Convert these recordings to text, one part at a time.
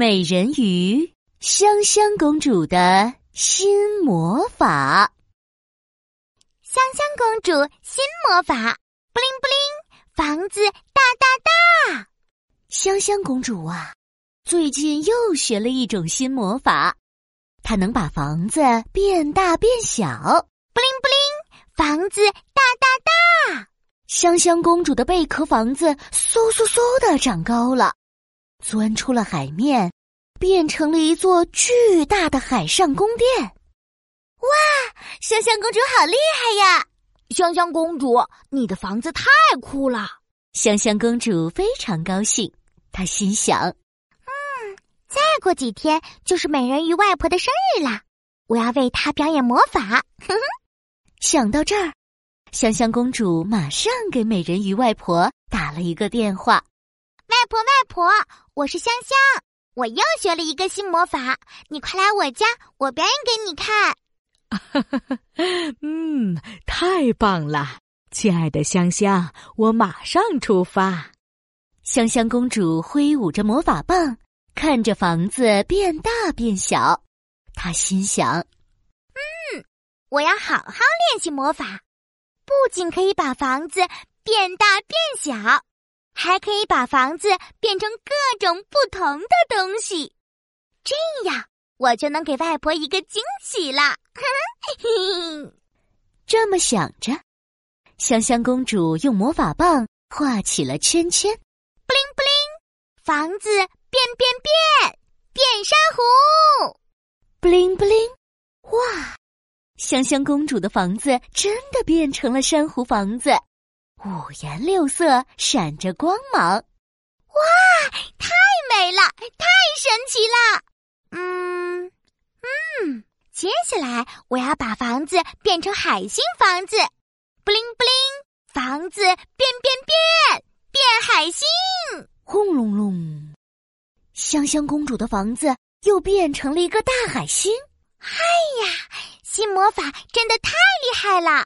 美人鱼香香公主的新魔法。香香公主新魔法，布灵布灵，房子大大大。香香公主啊，最近又学了一种新魔法，它能把房子变大变小。布灵布灵，房子大大大。香香公主的贝壳房子嗖嗖嗖的长高了。钻出了海面，变成了一座巨大的海上宫殿。哇，香香公主好厉害呀！香香公主，你的房子太酷了！香香公主非常高兴，她心想：“嗯，再过几天就是美人鱼外婆的生日啦，我要为她表演魔法。”哼哼。想到这儿，香香公主马上给美人鱼外婆打了一个电话。外婆，外婆，我是香香，我又学了一个新魔法，你快来我家，我表演给你看。嗯，太棒了，亲爱的香香，我马上出发。香香公主挥舞着魔法棒，看着房子变大变小，她心想：嗯，我要好好练习魔法，不仅可以把房子变大变小。还可以把房子变成各种不同的东西，这样我就能给外婆一个惊喜了。这么想着，香香公主用魔法棒画起了圈圈，布灵布灵，房子变变变，变珊瑚，布灵布灵，哇！香香公主的房子真的变成了珊瑚房子。五颜六色，闪着光芒，哇，太美了，太神奇了！嗯嗯，接下来我要把房子变成海星房子，布灵布灵，房子变变变，变海星，轰隆隆，香香公主的房子又变成了一个大海星。嗨呀，新魔法真的太厉害了！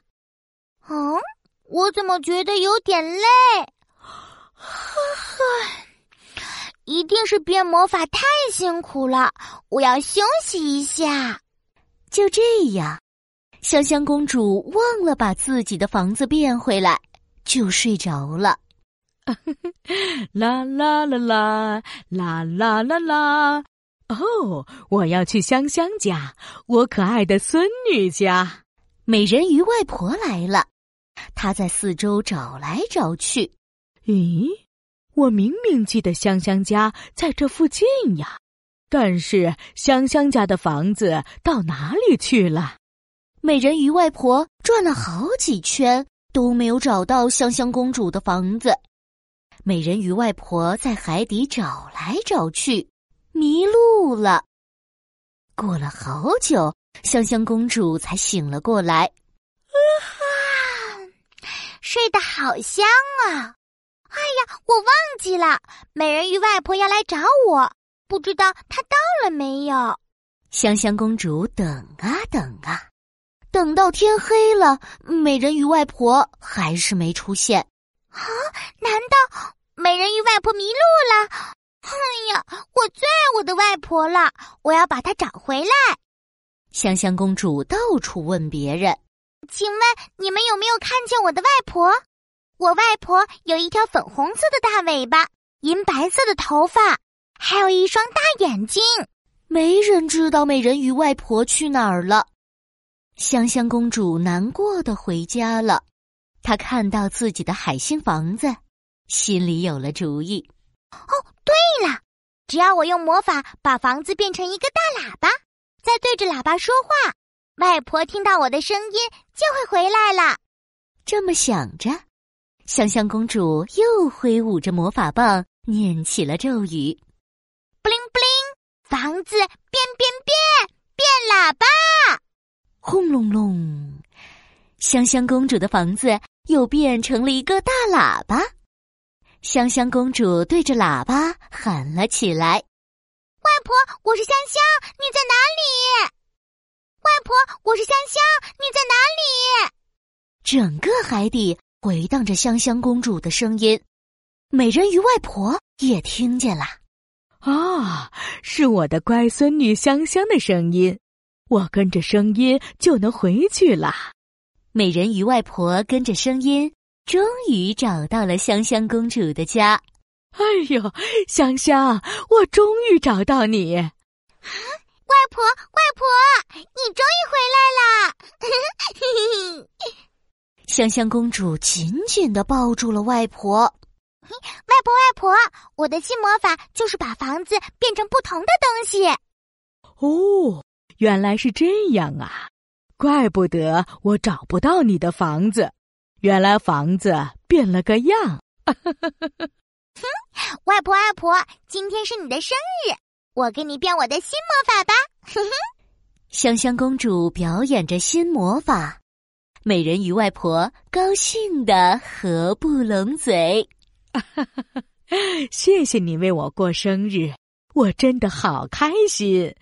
哦。我怎么觉得有点累？呵呵，一定是变魔法太辛苦了，我要休息一下。就这样，香香公主忘了把自己的房子变回来，就睡着了。啦啦啦啦啦啦啦啦！哦，我要去香香家，我可爱的孙女家。美人鱼外婆来了。他在四周找来找去，咦，我明明记得香香家在这附近呀，但是香香家的房子到哪里去了？美人鱼外婆转了好几圈都没有找到香香公主的房子。美人鱼外婆在海底找来找去，迷路了。过了好久，香香公主才醒了过来。睡得好香啊！哎呀，我忘记了，美人鱼外婆要来找我，不知道她到了没有。香香公主等啊等啊，等到天黑了，美人鱼外婆还是没出现。啊？难道美人鱼外婆迷路了？哎呀，我最爱我的外婆了，我要把她找回来。香香公主到处问别人。请问你们有没有看见我的外婆？我外婆有一条粉红色的大尾巴，银白色的头发，还有一双大眼睛。没人知道美人鱼外婆去哪儿了。香香公主难过的回家了。她看到自己的海星房子，心里有了主意。哦，对了，只要我用魔法把房子变成一个大喇叭，再对着喇叭说话。外婆听到我的声音就会回来了。这么想着，香香公主又挥舞着魔法棒，念起了咒语：“布灵布灵，房子变变变，变喇叭！”轰隆隆，香香公主的房子又变成了一个大喇叭。香香公主对着喇叭喊了起来：“外婆，我是香香，你在哪里？”外婆，我是香香，你在哪里？整个海底回荡着香香公主的声音，美人鱼外婆也听见了。啊，是我的乖孙女香香的声音，我跟着声音就能回去了。美人鱼外婆跟着声音，终于找到了香香公主的家。哎呦，香香，我终于找到你！啊，外婆，外婆，你终于回来了！香香公主紧紧的抱住了外婆。外婆，外婆，我的新魔法就是把房子变成不同的东西。哦，原来是这样啊！怪不得我找不到你的房子，原来房子变了个样。哼，外婆外婆，今天是你的生日，我给你变我的新魔法吧！哼哼，香香公主表演着新魔法，美人鱼外婆高兴的合不拢嘴。谢谢你为我过生日，我真的好开心。